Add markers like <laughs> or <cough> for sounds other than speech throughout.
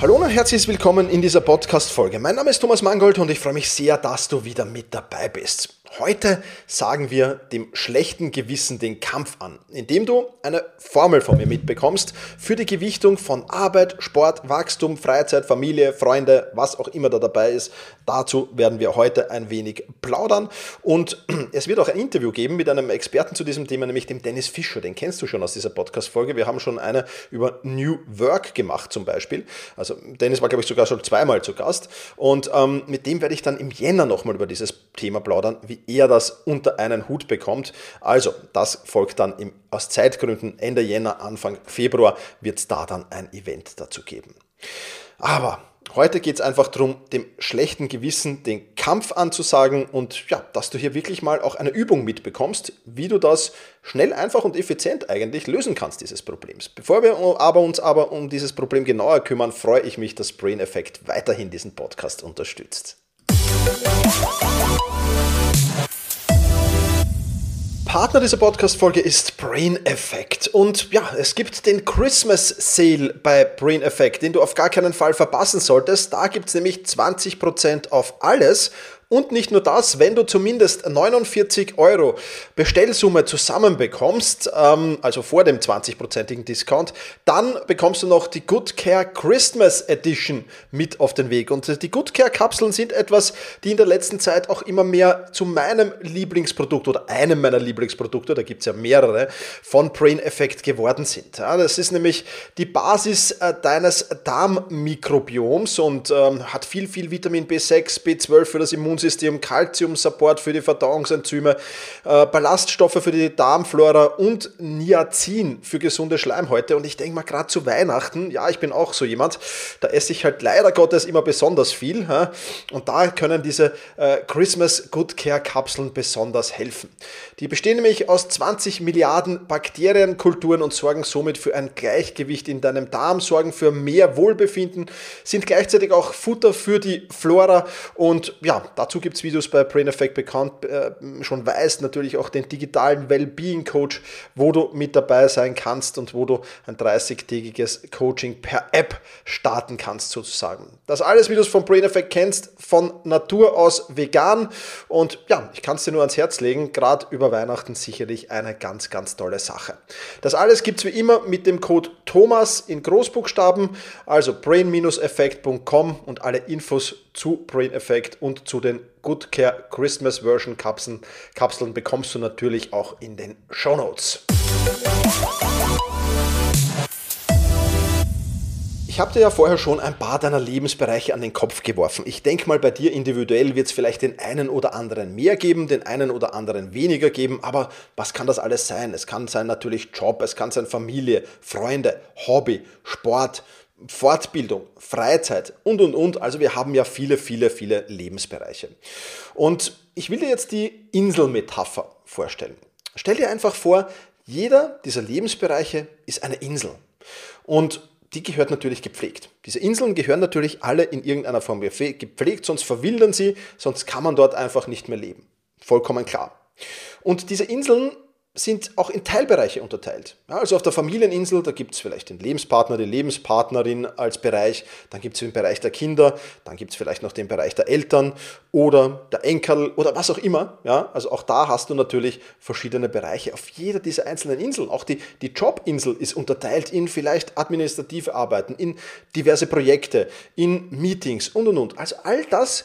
Hallo und herzlich willkommen in dieser Podcast-Folge. Mein Name ist Thomas Mangold und ich freue mich sehr, dass du wieder mit dabei bist. Heute sagen wir dem schlechten Gewissen den Kampf an, indem du eine Formel von mir mitbekommst für die Gewichtung von Arbeit, Sport, Wachstum, Freizeit, Familie, Freunde, was auch immer da dabei ist. Dazu werden wir heute ein wenig plaudern und <clears throat> es wird auch ein Interview geben mit einem Experten zu diesem Thema, nämlich dem Dennis Fischer. Den kennst du schon aus dieser Podcast-Folge. Wir haben schon eine über New Work gemacht zum Beispiel. Also Dennis war, glaube ich, sogar schon zweimal zu Gast und ähm, mit dem werde ich dann im Jänner nochmal über dieses Thema plaudern, wie er das unter einen Hut bekommt. Also, das folgt dann im, aus Zeitgründen Ende Jänner, Anfang Februar wird es da dann ein Event dazu geben. Aber Heute geht es einfach darum, dem schlechten Gewissen den Kampf anzusagen und ja, dass du hier wirklich mal auch eine Übung mitbekommst, wie du das schnell, einfach und effizient eigentlich lösen kannst, dieses Problems. Bevor wir aber uns aber um dieses Problem genauer kümmern, freue ich mich, dass Brain Effect weiterhin diesen Podcast unterstützt. Partner dieser Podcast-Folge ist Brain Effect. Und ja, es gibt den Christmas Sale bei Brain Effect, den du auf gar keinen Fall verpassen solltest. Da gibt es nämlich 20% auf alles und nicht nur das, wenn du zumindest 49 Euro Bestellsumme zusammenbekommst, ähm, also vor dem 20-prozentigen Discount, dann bekommst du noch die Good Care Christmas Edition mit auf den Weg. Und die Good Care Kapseln sind etwas, die in der letzten Zeit auch immer mehr zu meinem Lieblingsprodukt oder einem meiner Lieblingsprodukte, da gibt es ja mehrere, von Brain Effect geworden sind. Ja, das ist nämlich die Basis äh, deines Darmmikrobioms und ähm, hat viel, viel Vitamin B6, B12 für das Immunsystem Immunsystem, Calcium-Support für die Verdauungsenzyme, äh, Ballaststoffe für die Darmflora und Niacin für gesunde Schleimhäute. Und ich denke mal, gerade zu Weihnachten, ja, ich bin auch so jemand, da esse ich halt leider Gottes immer besonders viel. Und da können diese äh, Christmas Good Care Kapseln besonders helfen. Die bestehen nämlich aus 20 Milliarden Bakterienkulturen und sorgen somit für ein Gleichgewicht in deinem Darm, sorgen für mehr Wohlbefinden, sind gleichzeitig auch Futter für die Flora und ja, dazu Dazu gibt es Videos bei Brain Effect bekannt, äh, schon weißt, natürlich auch den digitalen Wellbeing Coach, wo du mit dabei sein kannst und wo du ein 30-tägiges Coaching per App starten kannst sozusagen. Das alles, wie du es von Brain Effect kennst, von Natur aus vegan und ja, ich kann es dir nur ans Herz legen, gerade über Weihnachten sicherlich eine ganz, ganz tolle Sache. Das alles gibt es wie immer mit dem Code Thomas in Großbuchstaben, also brain-effekt.com und alle Infos zu Brain Effect und zu den Good Care Christmas Version Kapseln, Kapseln bekommst du natürlich auch in den Show Notes. Ich habe dir ja vorher schon ein paar deiner Lebensbereiche an den Kopf geworfen. Ich denke mal, bei dir individuell wird es vielleicht den einen oder anderen mehr geben, den einen oder anderen weniger geben, aber was kann das alles sein? Es kann sein natürlich Job, es kann sein Familie, Freunde, Hobby, Sport, Fortbildung, Freizeit und, und, und. Also wir haben ja viele, viele, viele Lebensbereiche. Und ich will dir jetzt die Inselmetapher vorstellen. Stell dir einfach vor, jeder dieser Lebensbereiche ist eine Insel. Und die gehört natürlich gepflegt. Diese Inseln gehören natürlich alle in irgendeiner Form gepflegt, sonst verwildern sie, sonst kann man dort einfach nicht mehr leben. Vollkommen klar. Und diese Inseln sind auch in Teilbereiche unterteilt. Ja, also auf der Familieninsel, da gibt es vielleicht den Lebenspartner, die Lebenspartnerin als Bereich, dann gibt es den Bereich der Kinder, dann gibt es vielleicht noch den Bereich der Eltern oder der Enkel oder was auch immer. Ja, also auch da hast du natürlich verschiedene Bereiche auf jeder dieser einzelnen Inseln. Auch die, die Jobinsel ist unterteilt in vielleicht administrative Arbeiten, in diverse Projekte, in Meetings und und und. Also all das,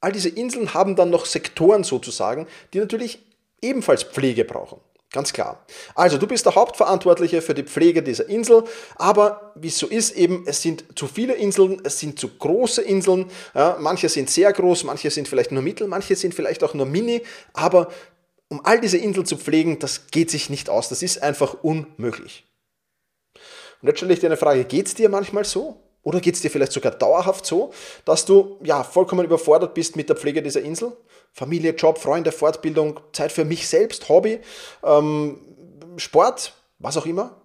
all diese Inseln haben dann noch Sektoren sozusagen, die natürlich ebenfalls Pflege brauchen. Ganz klar. Also du bist der Hauptverantwortliche für die Pflege dieser Insel, aber wie es so ist, eben, es sind zu viele Inseln, es sind zu große Inseln, ja, manche sind sehr groß, manche sind vielleicht nur mittel, manche sind vielleicht auch nur mini, aber um all diese Inseln zu pflegen, das geht sich nicht aus, das ist einfach unmöglich. Und jetzt stelle ich dir eine Frage, geht es dir manchmal so? Oder geht es dir vielleicht sogar dauerhaft so, dass du ja vollkommen überfordert bist mit der Pflege dieser Insel? Familie, Job, Freunde, Fortbildung, Zeit für mich selbst, Hobby, ähm, Sport, was auch immer.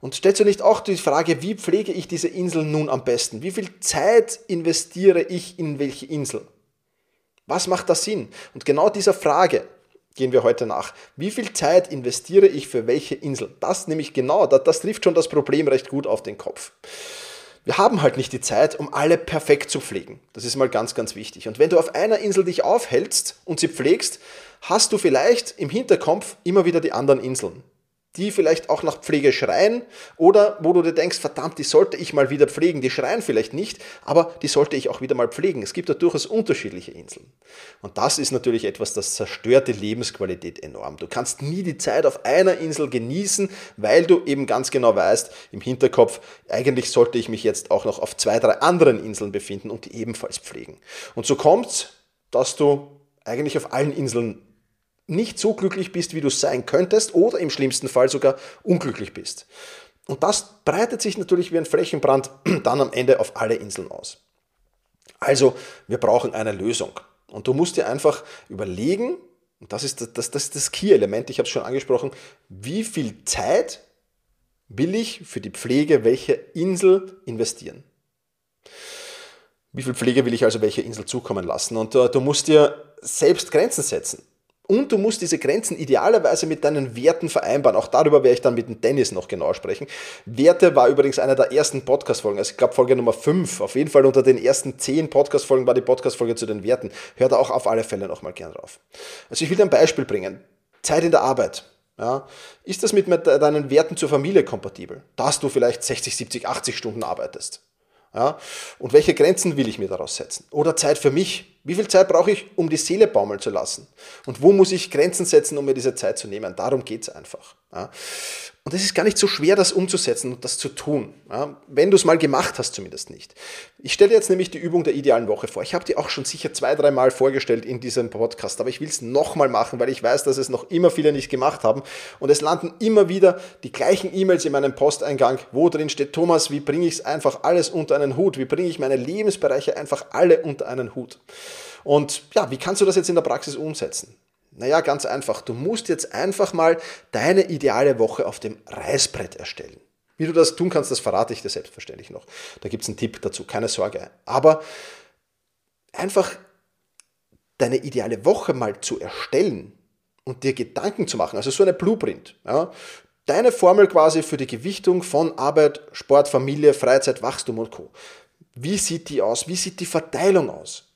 Und stellst du nicht auch die Frage, wie pflege ich diese Insel nun am besten? Wie viel Zeit investiere ich in welche Insel? Was macht da Sinn? Und genau dieser Frage gehen wir heute nach. Wie viel Zeit investiere ich für welche Insel? Das nämlich genau, das, das trifft schon das Problem recht gut auf den Kopf. Wir haben halt nicht die Zeit, um alle perfekt zu pflegen. Das ist mal ganz, ganz wichtig. Und wenn du auf einer Insel dich aufhältst und sie pflegst, hast du vielleicht im Hinterkopf immer wieder die anderen Inseln die vielleicht auch nach Pflege schreien oder wo du dir denkst, verdammt, die sollte ich mal wieder pflegen. Die schreien vielleicht nicht, aber die sollte ich auch wieder mal pflegen. Es gibt da durchaus unterschiedliche Inseln. Und das ist natürlich etwas, das zerstört die Lebensqualität enorm. Du kannst nie die Zeit auf einer Insel genießen, weil du eben ganz genau weißt, im Hinterkopf, eigentlich sollte ich mich jetzt auch noch auf zwei, drei anderen Inseln befinden und die ebenfalls pflegen. Und so kommt's, dass du eigentlich auf allen Inseln nicht so glücklich bist, wie du sein könntest oder im schlimmsten Fall sogar unglücklich bist. Und das breitet sich natürlich wie ein Flächenbrand <clears throat> dann am Ende auf alle Inseln aus. Also, wir brauchen eine Lösung. Und du musst dir einfach überlegen, und das ist das, das, das, Key-Element, ich habe es schon angesprochen, wie viel Zeit will ich für die Pflege welcher Insel investieren? Wie viel Pflege will ich also welcher Insel zukommen lassen? Und uh, du musst dir selbst Grenzen setzen. Und du musst diese Grenzen idealerweise mit deinen Werten vereinbaren. Auch darüber werde ich dann mit dem Dennis noch genau sprechen. Werte war übrigens einer der ersten Podcast-Folgen. Also ich glaube Folge Nummer 5. Auf jeden Fall unter den ersten 10 Podcast-Folgen war die Podcast-Folge zu den Werten. Hör da auch auf alle Fälle nochmal gern drauf. Also ich will dir ein Beispiel bringen. Zeit in der Arbeit. Ja, ist das mit deinen Werten zur Familie kompatibel? Dass du vielleicht 60, 70, 80 Stunden arbeitest. Ja, und welche Grenzen will ich mir daraus setzen? Oder Zeit für mich. Wie viel Zeit brauche ich, um die Seele baumeln zu lassen? Und wo muss ich Grenzen setzen, um mir diese Zeit zu nehmen? Darum geht es einfach. Ja. Und es ist gar nicht so schwer, das umzusetzen und das zu tun. Ja, wenn du es mal gemacht hast, zumindest nicht. Ich stelle jetzt nämlich die Übung der idealen Woche vor. Ich habe die auch schon sicher zwei, drei Mal vorgestellt in diesem Podcast, aber ich will es nochmal machen, weil ich weiß, dass es noch immer viele nicht gemacht haben. Und es landen immer wieder die gleichen E-Mails in meinem Posteingang, wo drin steht, Thomas, wie bringe ich es einfach alles unter einen Hut? Wie bringe ich meine Lebensbereiche einfach alle unter einen Hut? Und ja, wie kannst du das jetzt in der Praxis umsetzen? Naja, ganz einfach. Du musst jetzt einfach mal deine ideale Woche auf dem Reißbrett erstellen. Wie du das tun kannst, das verrate ich dir selbstverständlich noch. Da gibt es einen Tipp dazu, keine Sorge. Aber einfach deine ideale Woche mal zu erstellen und dir Gedanken zu machen, also so eine Blueprint. Ja, deine Formel quasi für die Gewichtung von Arbeit, Sport, Familie, Freizeit, Wachstum und Co. Wie sieht die aus? Wie sieht die Verteilung aus?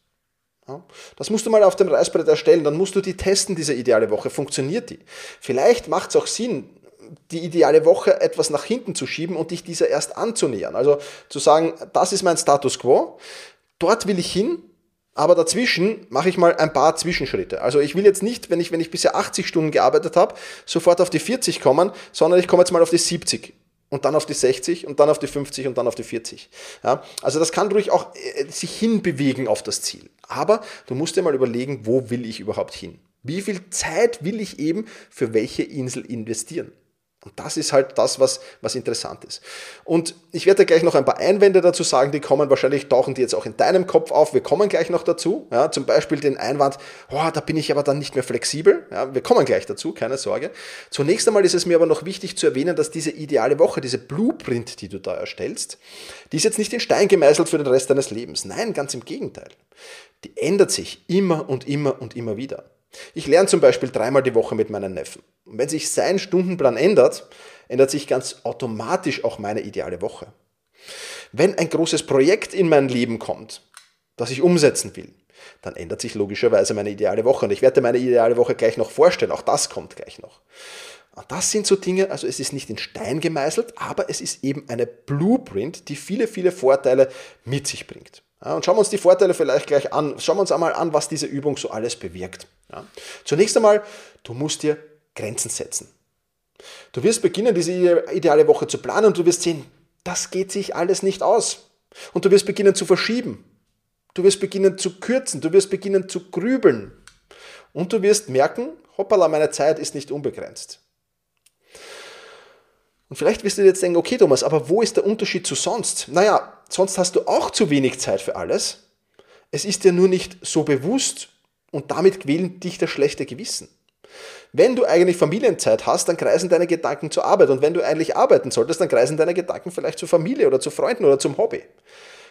Das musst du mal auf dem Reißbrett erstellen, dann musst du die testen, diese ideale Woche. Funktioniert die? Vielleicht macht es auch Sinn, die ideale Woche etwas nach hinten zu schieben und dich dieser erst anzunähern. Also zu sagen, das ist mein Status quo, dort will ich hin, aber dazwischen mache ich mal ein paar Zwischenschritte. Also ich will jetzt nicht, wenn ich, wenn ich bisher 80 Stunden gearbeitet habe, sofort auf die 40 kommen, sondern ich komme jetzt mal auf die 70 und dann auf die 60 und dann auf die 50 und dann auf die 40. Ja, also das kann ruhig auch äh, sich hinbewegen auf das Ziel. Aber du musst dir mal überlegen, wo will ich überhaupt hin? Wie viel Zeit will ich eben für welche Insel investieren? Und das ist halt das, was, was interessant ist. Und ich werde gleich noch ein paar Einwände dazu sagen, die kommen, wahrscheinlich tauchen die jetzt auch in deinem Kopf auf. Wir kommen gleich noch dazu. Ja, zum Beispiel den Einwand, oh, da bin ich aber dann nicht mehr flexibel. Ja, wir kommen gleich dazu, keine Sorge. Zunächst einmal ist es mir aber noch wichtig zu erwähnen, dass diese ideale Woche, diese Blueprint, die du da erstellst, die ist jetzt nicht in Stein gemeißelt für den Rest deines Lebens. Nein, ganz im Gegenteil. Die ändert sich immer und immer und immer wieder. Ich lerne zum Beispiel dreimal die Woche mit meinen Neffen. Und wenn sich sein Stundenplan ändert, ändert sich ganz automatisch auch meine ideale Woche. Wenn ein großes Projekt in mein Leben kommt, das ich umsetzen will, dann ändert sich logischerweise meine ideale Woche. Und ich werde meine ideale Woche gleich noch vorstellen. Auch das kommt gleich noch. Und das sind so Dinge, also es ist nicht in Stein gemeißelt, aber es ist eben eine Blueprint, die viele, viele Vorteile mit sich bringt. Und schauen wir uns die Vorteile vielleicht gleich an. Schauen wir uns einmal an, was diese Übung so alles bewirkt. Ja. Zunächst einmal, du musst dir Grenzen setzen. Du wirst beginnen, diese ideale Woche zu planen und du wirst sehen, das geht sich alles nicht aus. Und du wirst beginnen zu verschieben. Du wirst beginnen zu kürzen. Du wirst beginnen zu grübeln. Und du wirst merken, hoppala, meine Zeit ist nicht unbegrenzt. Und vielleicht wirst du jetzt denken, okay Thomas, aber wo ist der Unterschied zu sonst? Naja, sonst hast du auch zu wenig Zeit für alles. Es ist dir nur nicht so bewusst und damit quält dich das schlechte Gewissen. Wenn du eigentlich Familienzeit hast, dann kreisen deine Gedanken zur Arbeit. Und wenn du eigentlich arbeiten solltest, dann kreisen deine Gedanken vielleicht zur Familie oder zu Freunden oder zum Hobby.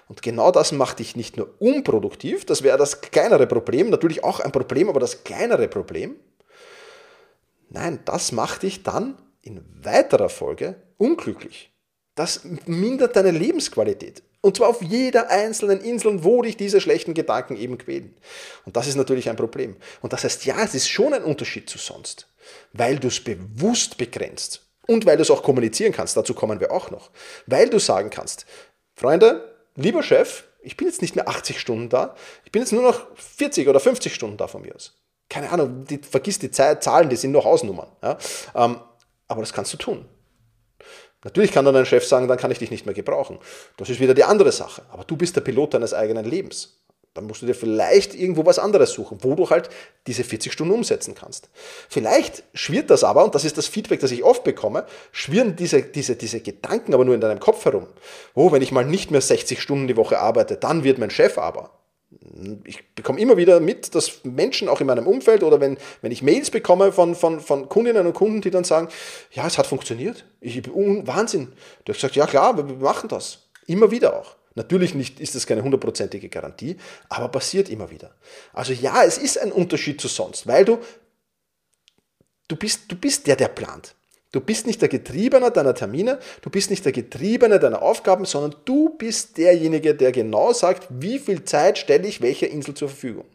Und genau das macht dich nicht nur unproduktiv, das wäre das kleinere Problem, natürlich auch ein Problem, aber das kleinere Problem. Nein, das macht dich dann in weiterer Folge unglücklich. Das mindert deine Lebensqualität. Und zwar auf jeder einzelnen Insel, wo dich diese schlechten Gedanken eben quälen. Und das ist natürlich ein Problem. Und das heißt, ja, es ist schon ein Unterschied zu sonst, weil du es bewusst begrenzt und weil du es auch kommunizieren kannst. Dazu kommen wir auch noch. Weil du sagen kannst, Freunde, lieber Chef, ich bin jetzt nicht mehr 80 Stunden da, ich bin jetzt nur noch 40 oder 50 Stunden da von mir aus. Keine Ahnung, die, vergiss die Zeit, Zahlen, die sind nur Hausnummern. Ja? Ähm, aber das kannst du tun. Natürlich kann dann ein Chef sagen, dann kann ich dich nicht mehr gebrauchen. Das ist wieder die andere Sache. Aber du bist der Pilot deines eigenen Lebens. Dann musst du dir vielleicht irgendwo was anderes suchen, wo du halt diese 40 Stunden umsetzen kannst. Vielleicht schwirrt das aber, und das ist das Feedback, das ich oft bekomme, schwirren diese, diese, diese Gedanken aber nur in deinem Kopf herum. Oh, wenn ich mal nicht mehr 60 Stunden die Woche arbeite, dann wird mein Chef aber ich bekomme immer wieder mit, dass Menschen auch in meinem Umfeld oder wenn, wenn ich Mails bekomme von, von, von Kundinnen und Kunden, die dann sagen, ja, es hat funktioniert. Ich Wahnsinn. Du hast gesagt, ja klar, wir machen das. Immer wieder auch. Natürlich nicht, ist das keine hundertprozentige Garantie, aber passiert immer wieder. Also ja, es ist ein Unterschied zu sonst, weil du, du bist, du bist der, der plant. Du bist nicht der Getriebene deiner Termine, du bist nicht der Getriebene deiner Aufgaben, sondern du bist derjenige, der genau sagt, wie viel Zeit stelle ich welcher Insel zur Verfügung.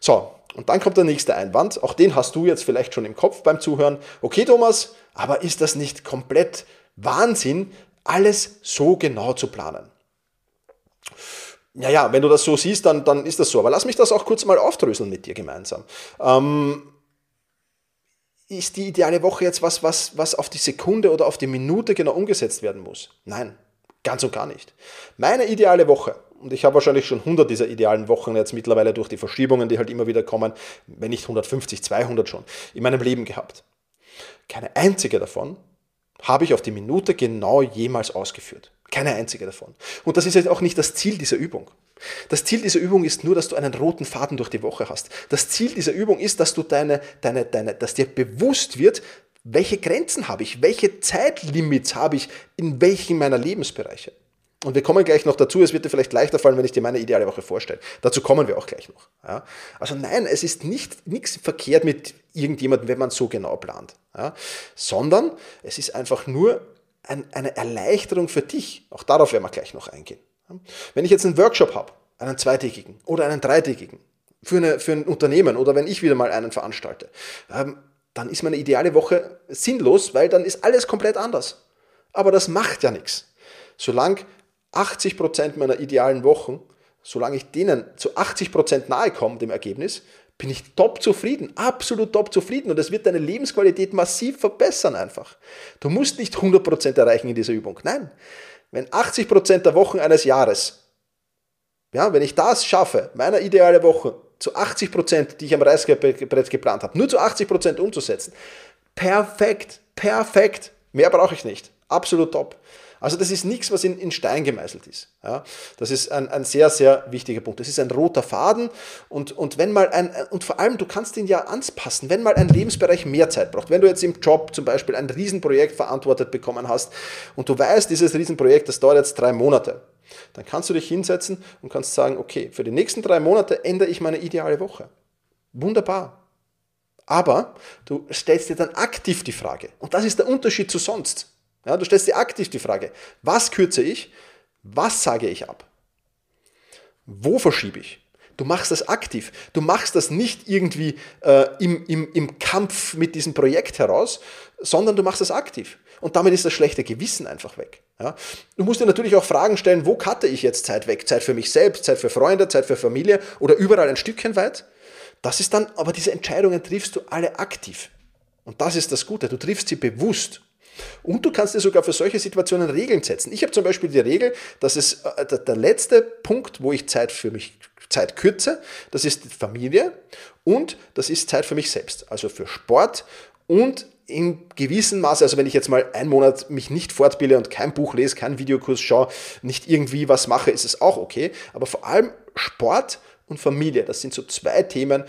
So, und dann kommt der nächste Einwand, auch den hast du jetzt vielleicht schon im Kopf beim Zuhören. Okay, Thomas, aber ist das nicht komplett Wahnsinn, alles so genau zu planen? Ja, ja, wenn du das so siehst, dann, dann ist das so. Aber lass mich das auch kurz mal aufdröseln mit dir gemeinsam. Ähm, ist die ideale Woche jetzt was, was, was auf die Sekunde oder auf die Minute genau umgesetzt werden muss? Nein, ganz und gar nicht. Meine ideale Woche, und ich habe wahrscheinlich schon 100 dieser idealen Wochen jetzt mittlerweile durch die Verschiebungen, die halt immer wieder kommen, wenn nicht 150, 200 schon, in meinem Leben gehabt. Keine einzige davon habe ich auf die Minute genau jemals ausgeführt. Keine einzige davon. Und das ist jetzt auch nicht das Ziel dieser Übung. Das Ziel dieser Übung ist nur, dass du einen roten Faden durch die Woche hast. Das Ziel dieser Übung ist, dass du deine, deine, deine, dass dir bewusst wird, welche Grenzen habe ich, welche Zeitlimits habe ich in welchen meiner Lebensbereiche. Und wir kommen gleich noch dazu, es wird dir vielleicht leichter fallen, wenn ich dir meine ideale Woche vorstelle. Dazu kommen wir auch gleich noch. Ja? Also nein, es ist nicht nichts verkehrt mit irgendjemandem, wenn man so genau plant. Ja? Sondern es ist einfach nur ein, eine Erleichterung für dich. Auch darauf werden wir gleich noch eingehen. Wenn ich jetzt einen Workshop habe, einen zweitägigen oder einen dreitägigen, für, eine, für ein Unternehmen oder wenn ich wieder mal einen veranstalte, ähm, dann ist meine ideale Woche sinnlos, weil dann ist alles komplett anders. Aber das macht ja nichts. Solange 80% meiner idealen Wochen, solange ich denen zu 80% nahe komme, dem Ergebnis, bin ich top zufrieden, absolut top zufrieden und es wird deine Lebensqualität massiv verbessern einfach. Du musst nicht 100% erreichen in dieser Übung. Nein, wenn 80% der Wochen eines Jahres, ja, wenn ich das schaffe, meiner ideale Woche zu 80%, die ich am Reißbrett geplant habe, nur zu 80% umzusetzen, perfekt, perfekt, mehr brauche ich nicht, absolut top. Also das ist nichts, was in, in Stein gemeißelt ist. Ja, das ist ein, ein sehr, sehr wichtiger Punkt. Das ist ein roter Faden und, und wenn mal ein, und vor allem, du kannst ihn ja anpassen, wenn mal ein Lebensbereich mehr Zeit braucht. Wenn du jetzt im Job zum Beispiel ein Riesenprojekt verantwortet bekommen hast und du weißt, dieses Riesenprojekt, das dauert jetzt drei Monate, dann kannst du dich hinsetzen und kannst sagen, okay, für die nächsten drei Monate ändere ich meine ideale Woche. Wunderbar. Aber du stellst dir dann aktiv die Frage. Und das ist der Unterschied zu sonst. Ja, du stellst dir aktiv die Frage, was kürze ich, was sage ich ab, wo verschiebe ich. Du machst das aktiv. Du machst das nicht irgendwie äh, im, im, im Kampf mit diesem Projekt heraus, sondern du machst das aktiv. Und damit ist das schlechte Gewissen einfach weg. Ja? Du musst dir natürlich auch Fragen stellen, wo cutte ich jetzt Zeit weg? Zeit für mich selbst, Zeit für Freunde, Zeit für Familie oder überall ein Stückchen weit? Das ist dann, aber diese Entscheidungen triffst du alle aktiv. Und das ist das Gute. Du triffst sie bewusst. Und du kannst dir sogar für solche Situationen Regeln setzen. Ich habe zum Beispiel die Regel, dass es äh, der letzte Punkt, wo ich Zeit für mich Zeit kürze, das ist Familie und das ist Zeit für mich selbst, also für Sport und in gewissem Maße, also wenn ich jetzt mal einen Monat mich nicht fortbilde und kein Buch lese, keinen Videokurs schaue, nicht irgendwie was mache, ist es auch okay. Aber vor allem Sport und Familie, das sind so zwei Themen,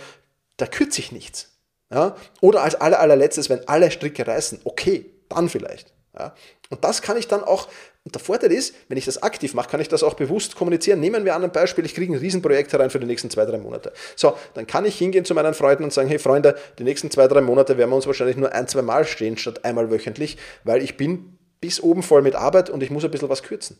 da kürze ich nichts. Ja? Oder als aller, allerletztes, wenn alle Stricke reißen, okay, dann vielleicht. Ja? Und das kann ich dann auch, und der Vorteil ist, wenn ich das aktiv mache, kann ich das auch bewusst kommunizieren. Nehmen wir an ein Beispiel, ich kriege ein Riesenprojekt herein für die nächsten zwei, drei Monate. So, dann kann ich hingehen zu meinen Freunden und sagen, hey Freunde, die nächsten zwei, drei Monate werden wir uns wahrscheinlich nur ein, zwei Mal stehen, statt einmal wöchentlich, weil ich bin bis oben voll mit Arbeit und ich muss ein bisschen was kürzen.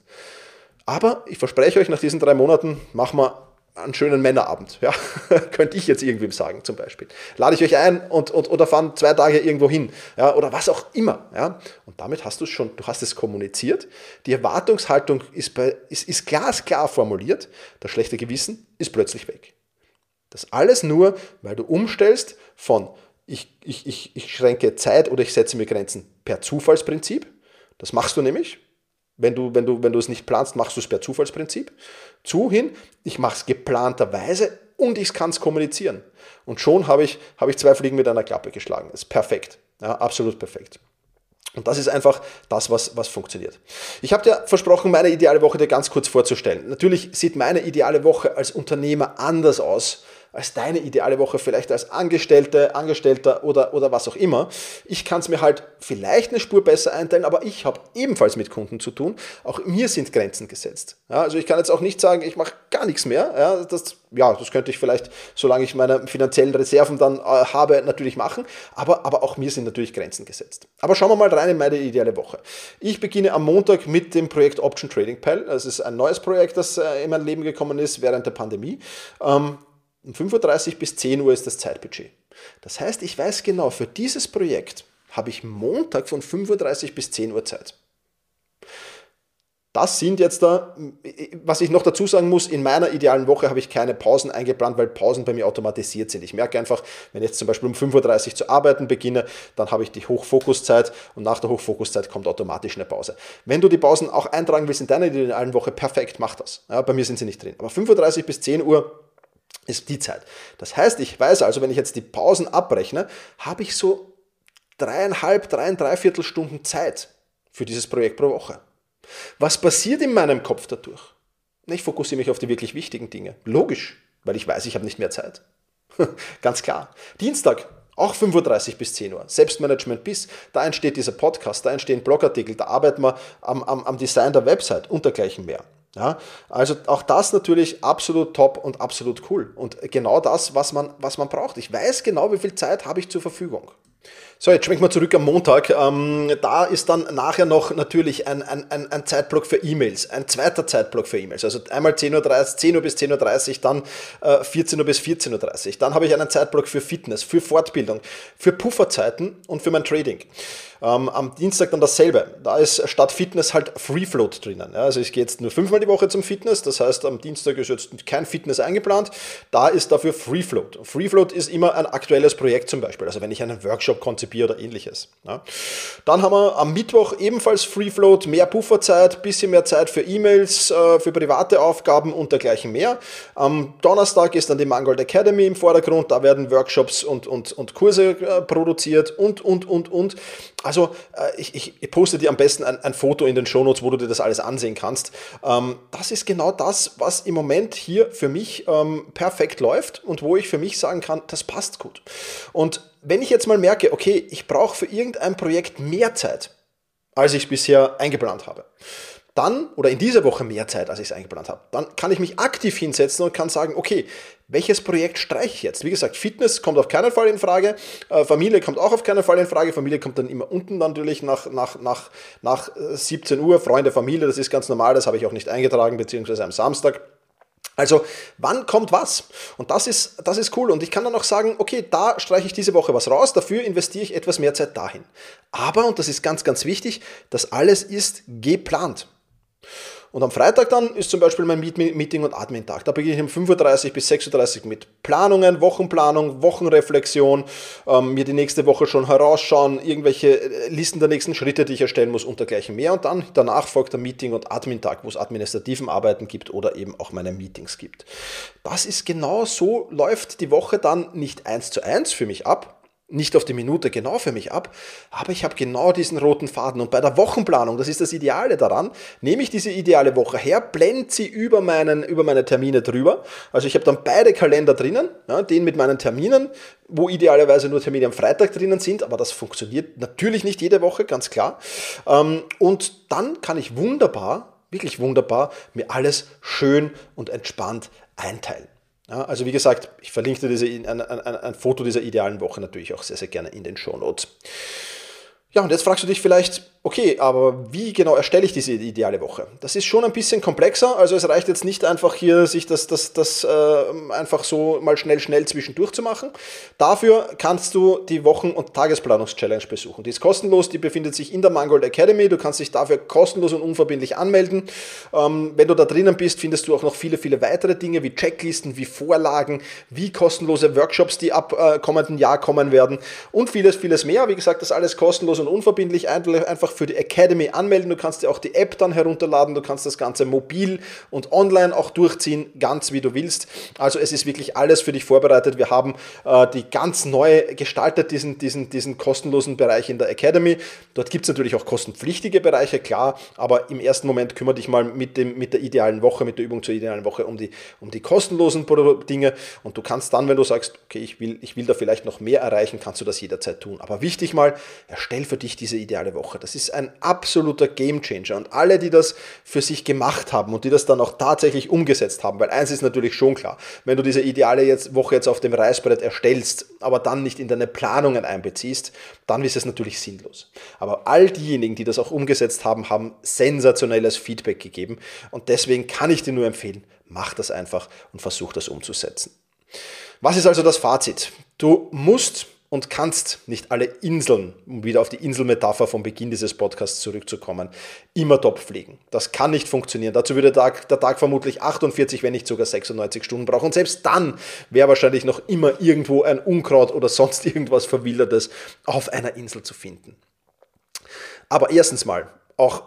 Aber ich verspreche euch, nach diesen drei Monaten machen wir einen schönen Männerabend. Ja? <laughs> Könnte ich jetzt irgendwem sagen, zum Beispiel. Lade ich euch ein und, und, oder fahren zwei Tage irgendwo hin. Ja? Oder was auch immer. Ja? Und damit hast du es schon, du hast es kommuniziert. Die Erwartungshaltung ist, bei, ist, ist glasklar formuliert. Das schlechte Gewissen ist plötzlich weg. Das alles nur, weil du umstellst von ich, ich, ich, ich schränke Zeit oder ich setze mir Grenzen per Zufallsprinzip. Das machst du nämlich. Wenn du, wenn, du, wenn du es nicht planst, machst du es per Zufallsprinzip. Zu hin, ich mache es geplanterweise und ich kann es kommunizieren. Und schon habe ich, habe ich zwei Fliegen mit einer Klappe geschlagen. Das ist perfekt. Ja, absolut perfekt. Und das ist einfach das, was, was funktioniert. Ich habe dir versprochen, meine ideale Woche dir ganz kurz vorzustellen. Natürlich sieht meine ideale Woche als Unternehmer anders aus als deine ideale Woche, vielleicht als Angestellte, Angestellter oder, oder was auch immer. Ich kann es mir halt vielleicht eine Spur besser einteilen, aber ich habe ebenfalls mit Kunden zu tun. Auch mir sind Grenzen gesetzt. Ja, also ich kann jetzt auch nicht sagen, ich mache gar nichts mehr. Ja, das, ja, das könnte ich vielleicht, solange ich meine finanziellen Reserven dann äh, habe, natürlich machen. Aber, aber auch mir sind natürlich Grenzen gesetzt. Aber schauen wir mal rein in meine ideale Woche. Ich beginne am Montag mit dem Projekt Option Trading Pal. Das ist ein neues Projekt, das äh, in mein Leben gekommen ist während der Pandemie. Ähm, um 35 bis 10 Uhr ist das Zeitbudget. Das heißt, ich weiß genau, für dieses Projekt habe ich Montag von 35 bis 10 Uhr Zeit. Das sind jetzt da, was ich noch dazu sagen muss, in meiner idealen Woche habe ich keine Pausen eingeplant, weil Pausen bei mir automatisiert sind. Ich merke einfach, wenn ich jetzt zum Beispiel um 35 Uhr zu arbeiten beginne, dann habe ich die Hochfokuszeit und nach der Hochfokuszeit kommt automatisch eine Pause. Wenn du die Pausen auch eintragen willst in deiner idealen Woche, perfekt, mach das. Ja, bei mir sind sie nicht drin. Aber 35 bis 10 Uhr ist die Zeit. Das heißt, ich weiß also, wenn ich jetzt die Pausen abrechne, habe ich so dreieinhalb, dreieinhalb Stunden Zeit für dieses Projekt pro Woche. Was passiert in meinem Kopf dadurch? Ich fokussiere mich auf die wirklich wichtigen Dinge. Logisch, weil ich weiß, ich habe nicht mehr Zeit. <laughs> Ganz klar. Dienstag, auch 35 bis 10 Uhr. Selbstmanagement bis, da entsteht dieser Podcast, da entstehen Blogartikel, da arbeiten wir am, am, am Design der Website und dergleichen mehr. Ja, also auch das natürlich absolut top und absolut cool. Und genau das, was man, was man braucht. Ich weiß genau, wie viel Zeit habe ich zur Verfügung. So, jetzt schwenken wir zurück am Montag. Ähm, da ist dann nachher noch natürlich ein, ein, ein Zeitblock für E-Mails, ein zweiter Zeitblock für E-Mails. Also einmal 10.30 Uhr, 10 Uhr bis 10.30 Uhr, dann äh, 14 Uhr bis 14.30 Uhr. Dann habe ich einen Zeitblock für Fitness, für Fortbildung, für Pufferzeiten und für mein Trading. Ähm, am Dienstag dann dasselbe. Da ist statt Fitness halt Free Float drinnen. Ja, also ich gehe jetzt nur fünfmal die Woche zum Fitness, das heißt am Dienstag ist jetzt kein Fitness eingeplant. Da ist dafür Free Float. Free Float ist immer ein aktuelles Projekt zum Beispiel, also wenn ich einen Workshop konzipiere oder ähnliches. Ja. Dann haben wir am Mittwoch ebenfalls Free Float, mehr Pufferzeit, bisschen mehr Zeit für E-Mails, äh, für private Aufgaben und dergleichen mehr. Am Donnerstag ist dann die Mangold Academy im Vordergrund, da werden Workshops und, und, und Kurse äh, produziert und, und, und, und. Also äh, ich, ich, poste dir am besten ein, ein, Foto in den Shownotes, wo du dir das alles ansehen kannst. Ähm, das ist genau das, was im Moment hier für mich ähm, perfekt läuft und wo ich für mich sagen kann, das passt gut. Und wenn ich jetzt mal merke, okay, ich brauche für irgendein Projekt mehr Zeit, als ich bisher eingeplant habe, dann oder in dieser Woche mehr Zeit, als ich es eingeplant habe, dann kann ich mich aktiv hinsetzen und kann sagen, okay, welches Projekt streiche ich jetzt? Wie gesagt, Fitness kommt auf keinen Fall in Frage, äh, Familie kommt auch auf keinen Fall in Frage, Familie kommt dann immer unten natürlich nach, nach, nach, nach 17 äh, Uhr, Freunde, Familie, das ist ganz normal, das habe ich auch nicht eingetragen, beziehungsweise am Samstag. Also, wann kommt was? Und das ist, das ist cool. Und ich kann dann auch sagen, okay, da streiche ich diese Woche was raus, dafür investiere ich etwas mehr Zeit dahin. Aber, und das ist ganz, ganz wichtig, das alles ist geplant. Und am Freitag dann ist zum Beispiel mein Meeting- und Admin-Tag. Da beginne ich um 35 bis 36 mit Planungen, Wochenplanung, Wochenreflexion, ähm, mir die nächste Woche schon herausschauen, irgendwelche äh, Listen der nächsten Schritte, die ich erstellen muss und dergleichen mehr. Und dann danach folgt der Meeting- und Admin-Tag, wo es administrativen Arbeiten gibt oder eben auch meine Meetings gibt. Das ist genau so, läuft die Woche dann nicht eins zu eins für mich ab, nicht auf die Minute genau für mich ab, aber ich habe genau diesen roten Faden. Und bei der Wochenplanung, das ist das Ideale daran, nehme ich diese ideale Woche her, blende sie über, meinen, über meine Termine drüber. Also ich habe dann beide Kalender drinnen, ja, den mit meinen Terminen, wo idealerweise nur Termine am Freitag drinnen sind, aber das funktioniert natürlich nicht jede Woche, ganz klar. Ähm, und dann kann ich wunderbar, wirklich wunderbar, mir alles schön und entspannt einteilen. Ja, also wie gesagt, ich verlinke dir diese, ein, ein, ein, Foto dieser idealen Woche natürlich auch sehr, sehr gerne in den Show Notes. Ja, und jetzt fragst du dich vielleicht, okay, aber wie genau erstelle ich diese ideale Woche? Das ist schon ein bisschen komplexer. Also es reicht jetzt nicht einfach hier, sich das, das, das äh, einfach so mal schnell, schnell zwischendurch zu machen. Dafür kannst du die Wochen- und Tagesplanungs-Challenge besuchen. Die ist kostenlos, die befindet sich in der Mangold Academy. Du kannst dich dafür kostenlos und unverbindlich anmelden. Ähm, wenn du da drinnen bist, findest du auch noch viele, viele weitere Dinge wie Checklisten, wie Vorlagen, wie kostenlose Workshops, die ab äh, kommenden Jahr kommen werden und vieles, vieles mehr. Wie gesagt, das alles kostenlos und unverbindlich einfach für die Academy anmelden. Du kannst dir auch die App dann herunterladen. Du kannst das Ganze mobil und online auch durchziehen, ganz wie du willst. Also es ist wirklich alles für dich vorbereitet. Wir haben äh, die ganz neu gestaltet, diesen, diesen, diesen kostenlosen Bereich in der Academy. Dort gibt es natürlich auch kostenpflichtige Bereiche, klar, aber im ersten Moment kümmere dich mal mit, dem, mit der idealen Woche, mit der Übung zur idealen Woche um die, um die kostenlosen Dinge und du kannst dann, wenn du sagst, okay, ich will, ich will da vielleicht noch mehr erreichen, kannst du das jederzeit tun. Aber wichtig mal, erstell für dich diese ideale Woche. Das ist ein absoluter Gamechanger und alle, die das für sich gemacht haben und die das dann auch tatsächlich umgesetzt haben, weil eins ist natürlich schon klar, wenn du diese ideale jetzt, Woche jetzt auf dem Reißbrett erstellst, aber dann nicht in deine Planungen einbeziehst, dann ist es natürlich sinnlos. Aber all diejenigen, die das auch umgesetzt haben, haben sensationelles Feedback gegeben und deswegen kann ich dir nur empfehlen, mach das einfach und versuch das umzusetzen. Was ist also das Fazit? Du musst und kannst nicht alle Inseln, um wieder auf die Inselmetapher vom Beginn dieses Podcasts zurückzukommen, immer top fliegen. Das kann nicht funktionieren. Dazu würde der Tag, der Tag vermutlich 48, wenn nicht sogar 96 Stunden brauchen. Und selbst dann wäre wahrscheinlich noch immer irgendwo ein Unkraut oder sonst <laughs> irgendwas Verwildertes auf einer Insel zu finden. Aber erstens mal, auch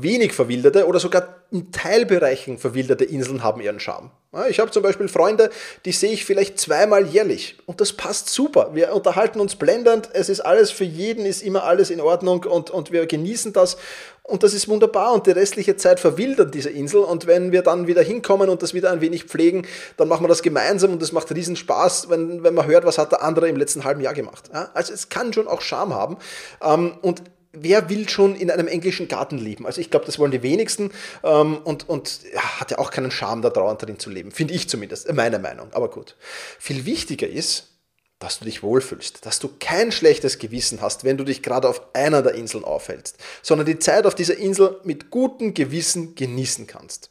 wenig verwilderte oder sogar in Teilbereichen verwilderte Inseln haben ihren Charme. Ich habe zum Beispiel Freunde, die sehe ich vielleicht zweimal jährlich. Und das passt super. Wir unterhalten uns blendend, es ist alles für jeden, ist immer alles in Ordnung und, und wir genießen das. Und das ist wunderbar. Und die restliche Zeit verwildert diese Insel. Und wenn wir dann wieder hinkommen und das wieder ein wenig pflegen, dann machen wir das gemeinsam. Und es macht riesen Spaß, wenn, wenn man hört, was hat der andere im letzten halben Jahr gemacht. Also es kann schon auch Charme haben. Ähm, und wer will schon in einem englischen Garten leben? Also ich glaube, das wollen die wenigsten ähm, und, und ja, hat ja auch keinen Charme, da dauernd drin zu leben. Finde ich zumindest, äh, meine Meinung. Aber gut. Viel wichtiger ist, dass du dich wohlfühlst, dass du kein schlechtes Gewissen hast, wenn du dich gerade auf einer der Inseln aufhältst, sondern die Zeit auf dieser Insel mit gutem Gewissen genießen kannst.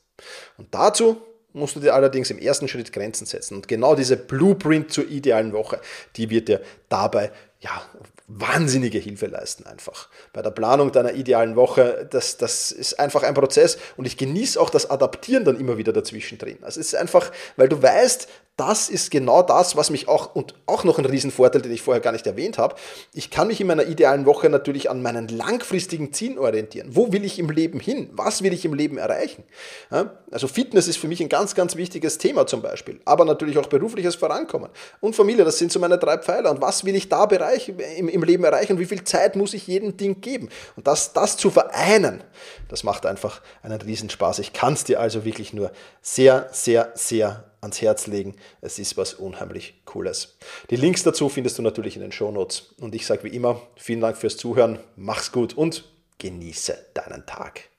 Und dazu musst du dir allerdings im ersten Schritt Grenzen setzen. Und genau diese Blueprint zur idealen Woche, die wird dir dabei ja, wahnsinnige Hilfe leisten einfach. Bei der Planung deiner idealen Woche, das, das ist einfach ein Prozess und ich genieße auch das Adaptieren dann immer wieder dazwischen drin. Also es ist einfach, weil du weißt, das ist genau das, was mich auch, und auch noch ein Riesenvorteil, den ich vorher gar nicht erwähnt habe, ich kann mich in meiner idealen Woche natürlich an meinen langfristigen Zielen orientieren. Wo will ich im Leben hin? Was will ich im Leben erreichen? Also Fitness ist für mich ein ganz, ganz wichtiges Thema zum Beispiel, aber natürlich auch berufliches Vorankommen. Und Familie, das sind so meine drei Pfeiler. Und was will ich da bereich, im, im Leben erreichen? Und wie viel Zeit muss ich jedem Ding geben? Und das, das zu vereinen, das macht einfach einen Riesenspaß. Ich kann es dir also wirklich nur sehr, sehr, sehr ans Herz legen. Es ist was unheimlich Cooles. Die Links dazu findest du natürlich in den Show Notes. Und ich sage wie immer, vielen Dank fürs Zuhören, mach's gut und genieße deinen Tag.